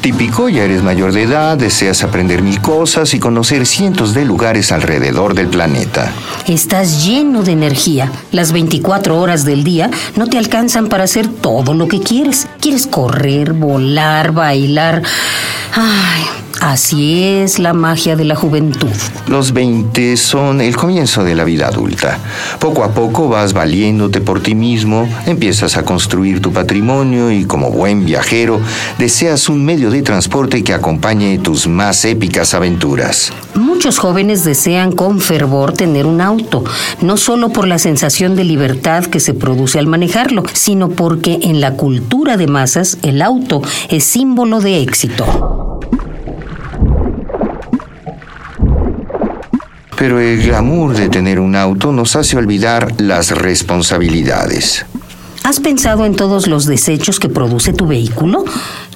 Típico, ya eres mayor de edad, deseas aprender mil cosas y conocer cientos de lugares alrededor del planeta. Estás lleno de energía. Las 24 horas del día no te alcanzan para hacer todo lo que quieres. Quieres correr, volar, bailar. Ay, así es la magia de la juventud. Los 20 son el comienzo de la vida adulta. Poco a poco vas valiéndote por ti mismo, empiezas a construir tu patrimonio y como buen viajero deseas un medio de transporte que acompañe tus más épicas aventuras. Muchos jóvenes desean con fervor tener un auto, no solo por la sensación de libertad que se produce al manejarlo, sino porque en la cultura de masas el auto es símbolo de éxito. Pero el glamour de tener un auto nos hace olvidar las responsabilidades. ¿Has pensado en todos los desechos que produce tu vehículo?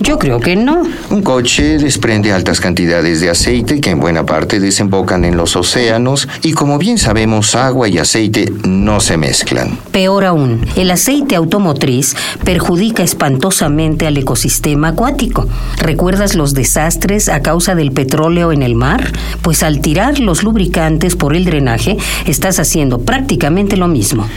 Yo creo que no. Un coche desprende altas cantidades de aceite que en buena parte desembocan en los océanos y como bien sabemos agua y aceite no se mezclan. Peor aún, el aceite automotriz perjudica espantosamente al ecosistema acuático. ¿Recuerdas los desastres a causa del petróleo en el mar? Pues al tirar los lubricantes por el drenaje, estás haciendo prácticamente lo mismo.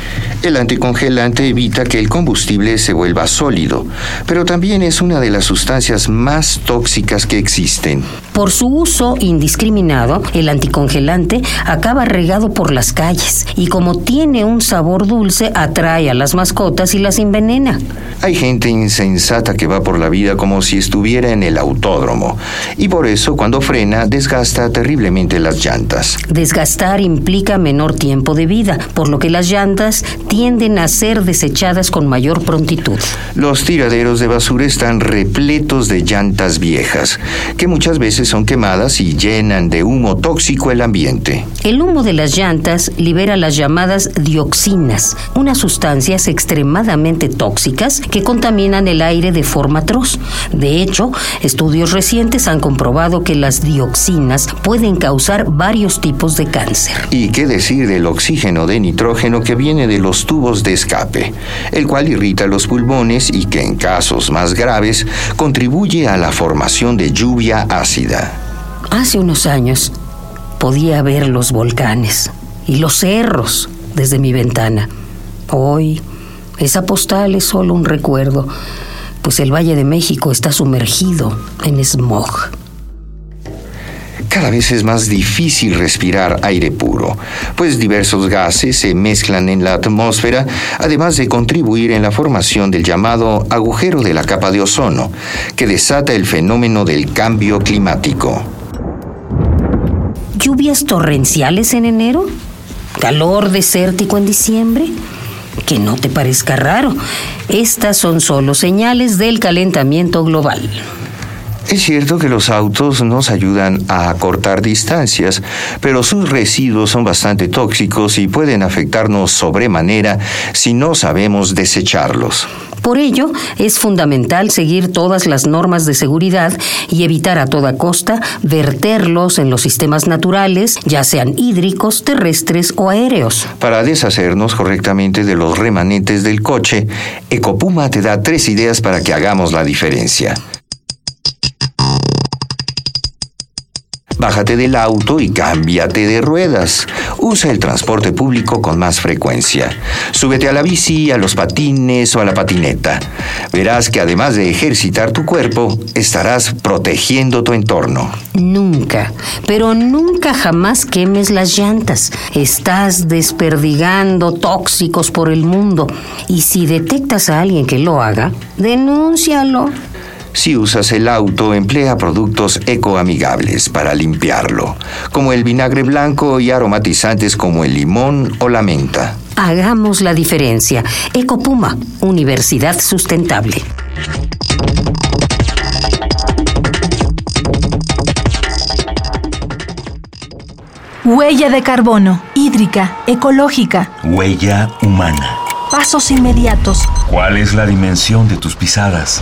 El anticongelante evita que el combustible se vuelva sólido, pero también es una de las sustancias más tóxicas que existen. Por su uso indiscriminado, el anticongelante acaba regado por las calles y como tiene un sabor dulce, atrae a las mascotas y las envenena. Hay gente insensata que va por la vida como si estuviera en el autódromo y por eso cuando frena desgasta terriblemente las llantas. Desgastar implica menor tiempo de vida, por lo que las llantas tienden a ser desechadas con mayor prontitud. Los tiraderos de basura están repletos de llantas viejas, que muchas veces son quemadas y llenan de humo tóxico el ambiente. El humo de las llantas libera las llamadas dioxinas, unas sustancias extremadamente tóxicas que contaminan el aire de forma atroz. De hecho, estudios recientes han comprobado que las dioxinas pueden causar varios tipos de cáncer. ¿Y qué decir del oxígeno de nitrógeno que viene de los tubos de escape, el cual irrita los pulmones y que en casos más graves contribuye a la formación de lluvia ácida? Hace unos años podía ver los volcanes y los cerros desde mi ventana. Hoy esa postal es solo un recuerdo, pues el Valle de México está sumergido en smog. Cada vez es más difícil respirar aire puro, pues diversos gases se mezclan en la atmósfera, además de contribuir en la formación del llamado agujero de la capa de ozono, que desata el fenómeno del cambio climático. ¿Lluvias torrenciales en enero? ¿Calor desértico en diciembre? Que no te parezca raro. Estas son solo señales del calentamiento global. Es cierto que los autos nos ayudan a acortar distancias, pero sus residuos son bastante tóxicos y pueden afectarnos sobremanera si no sabemos desecharlos. Por ello, es fundamental seguir todas las normas de seguridad y evitar a toda costa verterlos en los sistemas naturales, ya sean hídricos, terrestres o aéreos. Para deshacernos correctamente de los remanentes del coche, Ecopuma te da tres ideas para que hagamos la diferencia. Bájate del auto y cámbiate de ruedas. Usa el transporte público con más frecuencia. Súbete a la bici, a los patines o a la patineta. Verás que además de ejercitar tu cuerpo, estarás protegiendo tu entorno. Nunca, pero nunca jamás quemes las llantas. Estás desperdigando tóxicos por el mundo. Y si detectas a alguien que lo haga, denúncialo. Si usas el auto, emplea productos ecoamigables para limpiarlo, como el vinagre blanco y aromatizantes como el limón o la menta. Hagamos la diferencia. Ecopuma, Universidad Sustentable. Huella de carbono, hídrica, ecológica. Huella humana. pasos inmediatos. ¿Cuál es la dimensión de tus pisadas?